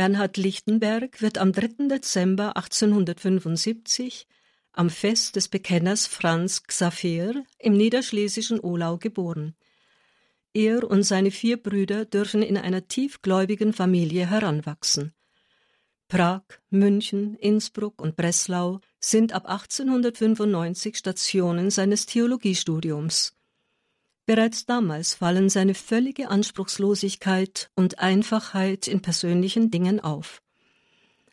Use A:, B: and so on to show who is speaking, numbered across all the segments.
A: Bernhard Lichtenberg wird am 3. Dezember 1875 am Fest des Bekenners Franz Xaver im niederschlesischen Ohlau geboren. Er und seine vier Brüder dürfen in einer tiefgläubigen Familie heranwachsen. Prag, München, Innsbruck und Breslau sind ab 1895 Stationen seines Theologiestudiums. Bereits damals fallen seine völlige Anspruchslosigkeit und Einfachheit in persönlichen Dingen auf.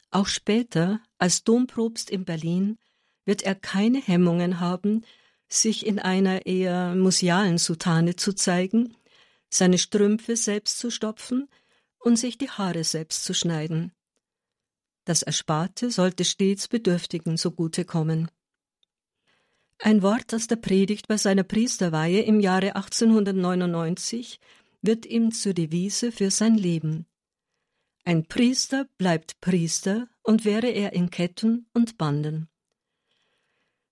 A: Auch später, als Domprobst in Berlin, wird er keine Hemmungen haben, sich in einer eher musealen Soutane zu zeigen, seine Strümpfe selbst zu stopfen und sich die Haare selbst zu schneiden. Das Ersparte sollte stets Bedürftigen zugute kommen. Ein Wort aus der Predigt bei seiner Priesterweihe im Jahre 1899 wird ihm zur Devise für sein Leben. Ein Priester bleibt Priester und wäre er in Ketten und Banden.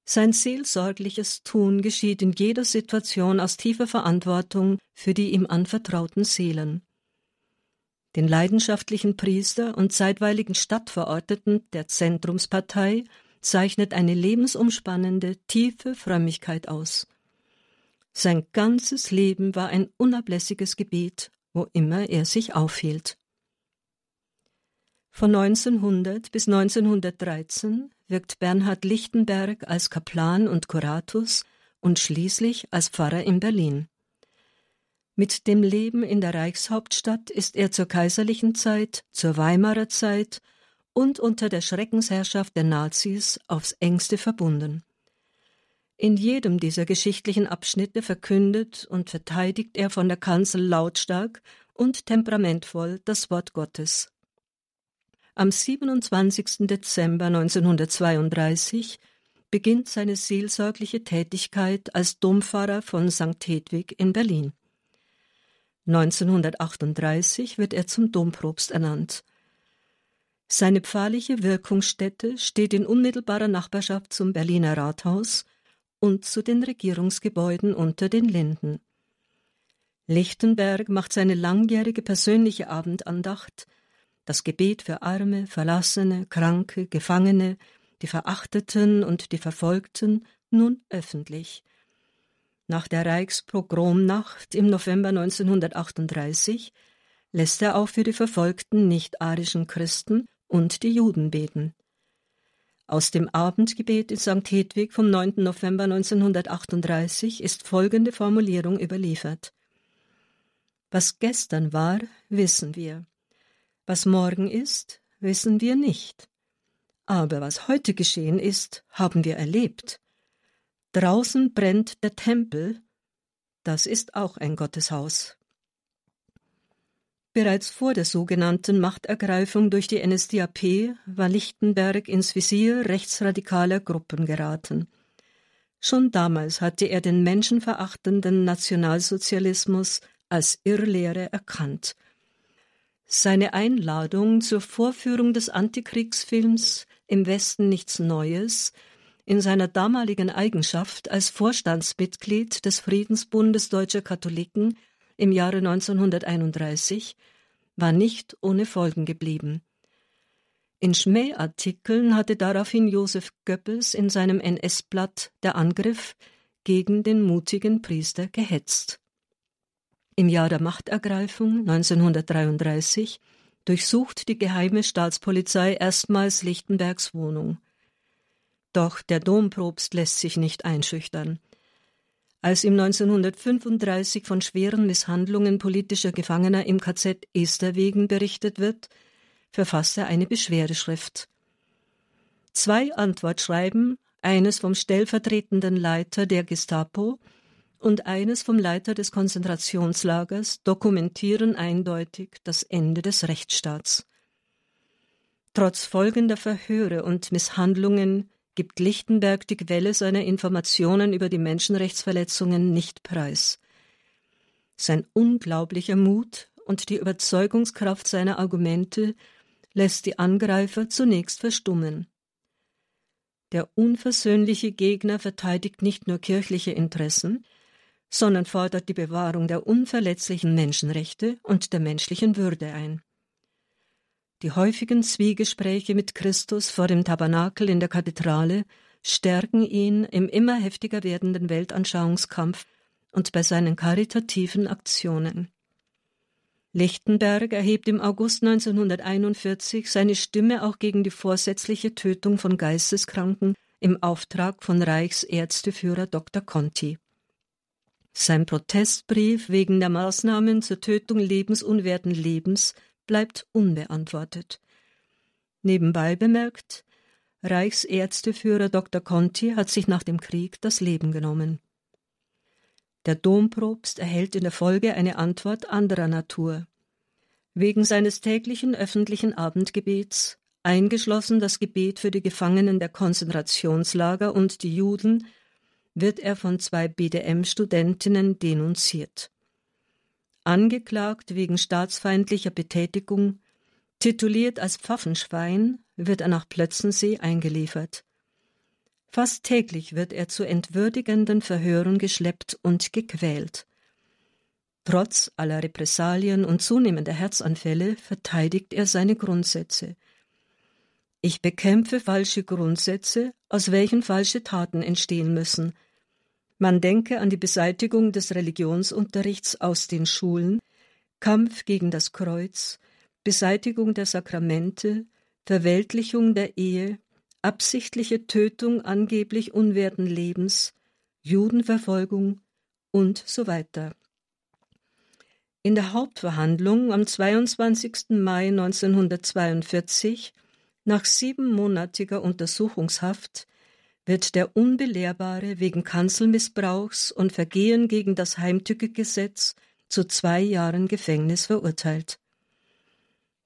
A: Sein seelsorgliches Tun geschieht in jeder Situation aus tiefer Verantwortung für die ihm anvertrauten Seelen. Den leidenschaftlichen Priester und zeitweiligen Stadtverordneten der Zentrumspartei zeichnet eine lebensumspannende, tiefe Frömmigkeit aus. Sein ganzes Leben war ein unablässiges Gebet, wo immer er sich aufhielt. Von 1900 bis 1913 wirkt Bernhard Lichtenberg als Kaplan und Kuratus und schließlich als Pfarrer in Berlin. Mit dem Leben in der Reichshauptstadt ist er zur kaiserlichen Zeit, zur Weimarer Zeit und unter der Schreckensherrschaft der Nazis aufs engste verbunden. In jedem dieser geschichtlichen Abschnitte verkündet und verteidigt er von der Kanzel lautstark und temperamentvoll das Wort Gottes. Am 27. Dezember 1932 beginnt seine seelsorgliche Tätigkeit als Dompfarrer von St. Hedwig in Berlin. 1938 wird er zum Domprobst ernannt. Seine pfarrliche Wirkungsstätte steht in unmittelbarer Nachbarschaft zum Berliner Rathaus und zu den Regierungsgebäuden unter den Linden. Lichtenberg macht seine langjährige persönliche Abendandacht, das Gebet für Arme, Verlassene, Kranke, Gefangene, die Verachteten und die Verfolgten, nun öffentlich – nach der Reichspogromnacht im November 1938 lässt er auch für die verfolgten nicht-arischen Christen und die Juden beten. Aus dem Abendgebet in St. Hedwig vom 9. November 1938 ist folgende Formulierung überliefert. Was gestern war, wissen wir. Was morgen ist, wissen wir nicht. Aber was heute geschehen ist, haben wir erlebt. Draußen brennt der Tempel, das ist auch ein Gotteshaus. Bereits vor der sogenannten Machtergreifung durch die NSDAP war Lichtenberg ins Visier rechtsradikaler Gruppen geraten. Schon damals hatte er den menschenverachtenden Nationalsozialismus als Irrlehre erkannt. Seine Einladung zur Vorführung des Antikriegsfilms Im Westen nichts Neues in seiner damaligen Eigenschaft als Vorstandsmitglied des Friedensbundes deutscher Katholiken im Jahre 1931 war nicht ohne Folgen geblieben. In Schmähartikeln hatte daraufhin Josef Goebbels in seinem NS-Blatt Der Angriff gegen den mutigen Priester gehetzt. Im Jahr der Machtergreifung 1933 durchsucht die geheime Staatspolizei erstmals Lichtenbergs Wohnung. Doch der Domprobst lässt sich nicht einschüchtern. Als ihm 1935 von schweren Misshandlungen politischer Gefangener im KZ Esterwegen berichtet wird, verfasst er eine Beschwerdeschrift. Zwei Antwortschreiben, eines vom stellvertretenden Leiter der Gestapo und eines vom Leiter des Konzentrationslagers, dokumentieren eindeutig das Ende des Rechtsstaats. Trotz folgender Verhöre und Misshandlungen gibt Lichtenberg die Quelle seiner Informationen über die Menschenrechtsverletzungen nicht preis. Sein unglaublicher Mut und die Überzeugungskraft seiner Argumente lässt die Angreifer zunächst verstummen. Der unversöhnliche Gegner verteidigt nicht nur kirchliche Interessen, sondern fordert die Bewahrung der unverletzlichen Menschenrechte und der menschlichen Würde ein. Die häufigen Zwiegespräche mit Christus vor dem Tabernakel in der Kathedrale stärken ihn im immer heftiger werdenden Weltanschauungskampf und bei seinen karitativen Aktionen. Lichtenberg erhebt im August 1941 seine Stimme auch gegen die vorsätzliche Tötung von Geisteskranken im Auftrag von Reichsärzteführer Dr. Conti. Sein Protestbrief wegen der Maßnahmen zur Tötung lebensunwerten Lebens bleibt unbeantwortet. Nebenbei bemerkt, Reichsärzteführer Dr. Conti hat sich nach dem Krieg das Leben genommen. Der Domprobst erhält in der Folge eine Antwort anderer Natur. Wegen seines täglichen öffentlichen Abendgebets, eingeschlossen das Gebet für die Gefangenen der Konzentrationslager und die Juden, wird er von zwei BDM-Studentinnen denunziert. Angeklagt wegen staatsfeindlicher Betätigung, tituliert als Pfaffenschwein, wird er nach Plötzensee eingeliefert. Fast täglich wird er zu entwürdigenden Verhören geschleppt und gequält. Trotz aller Repressalien und zunehmender Herzanfälle verteidigt er seine Grundsätze. Ich bekämpfe falsche Grundsätze, aus welchen falsche Taten entstehen müssen. Man denke an die Beseitigung des Religionsunterrichts aus den Schulen, Kampf gegen das Kreuz, Beseitigung der Sakramente, Verweltlichung der Ehe, absichtliche Tötung angeblich unwerten Lebens, Judenverfolgung und so weiter. In der Hauptverhandlung am 22. Mai 1942, nach siebenmonatiger Untersuchungshaft, wird der Unbelehrbare wegen Kanzelmissbrauchs und Vergehen gegen das Heimtückegesetz zu zwei Jahren Gefängnis verurteilt.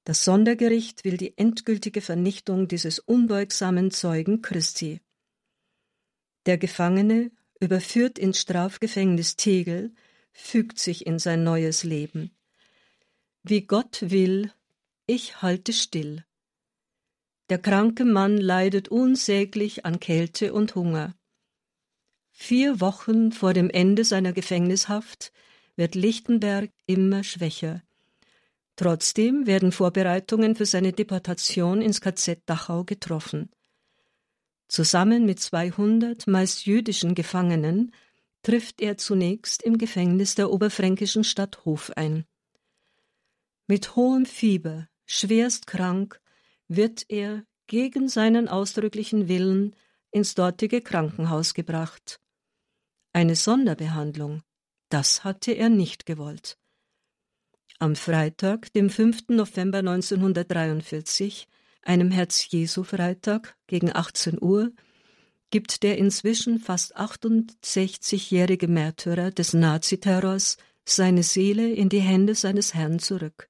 A: Das Sondergericht will die endgültige Vernichtung dieses unbeugsamen Zeugen Christi. Der Gefangene, überführt ins Strafgefängnis Tegel, fügt sich in sein neues Leben. Wie Gott will, ich halte still. Der kranke Mann leidet unsäglich an Kälte und Hunger. Vier Wochen vor dem Ende seiner Gefängnishaft wird Lichtenberg immer schwächer. Trotzdem werden Vorbereitungen für seine Deportation ins KZ Dachau getroffen. Zusammen mit 200 meist jüdischen Gefangenen trifft er zunächst im Gefängnis der oberfränkischen Stadt Hof ein. Mit hohem Fieber, schwerst krank, wird er gegen seinen ausdrücklichen Willen ins dortige Krankenhaus gebracht. Eine Sonderbehandlung, das hatte er nicht gewollt. Am Freitag, dem 5. November 1943, einem Herz-Jesu-Freitag gegen 18 Uhr, gibt der inzwischen fast 68-jährige Märtyrer des Naziterrors seine Seele in die Hände seines Herrn zurück.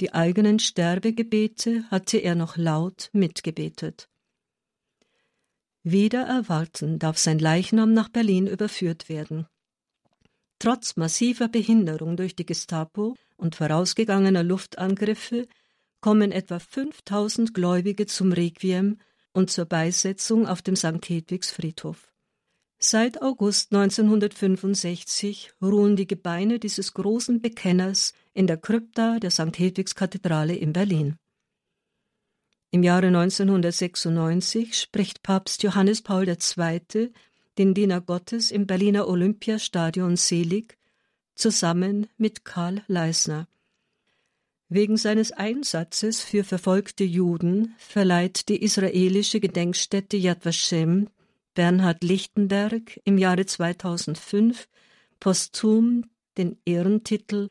A: Die eigenen Sterbegebete hatte er noch laut mitgebetet. Wieder erwarten darf sein Leichnam nach Berlin überführt werden. Trotz massiver Behinderung durch die Gestapo und vorausgegangener Luftangriffe kommen etwa 5000 Gläubige zum Requiem und zur Beisetzung auf dem St. Hedwigs Friedhof. Seit August 1965 ruhen die Gebeine dieses großen Bekenners in der Krypta der St. Hedwigs Kathedrale in Berlin. Im Jahre 1996 spricht Papst Johannes Paul II den Diener Gottes im Berliner Olympiastadion selig, zusammen mit Karl Leisner. Wegen seines Einsatzes für verfolgte Juden verleiht die israelische Gedenkstätte Yad Vashem Bernhard Lichtenberg im Jahre 2005 posthum den Ehrentitel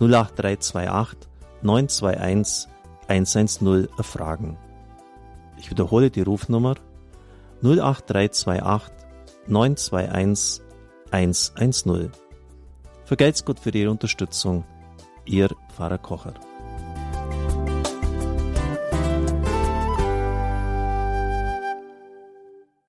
B: 08328 921 110 erfragen. Ich wiederhole die Rufnummer 08328 921 110. Vergelt's Gott für Ihre Unterstützung. Ihr Pfarrer Kocher.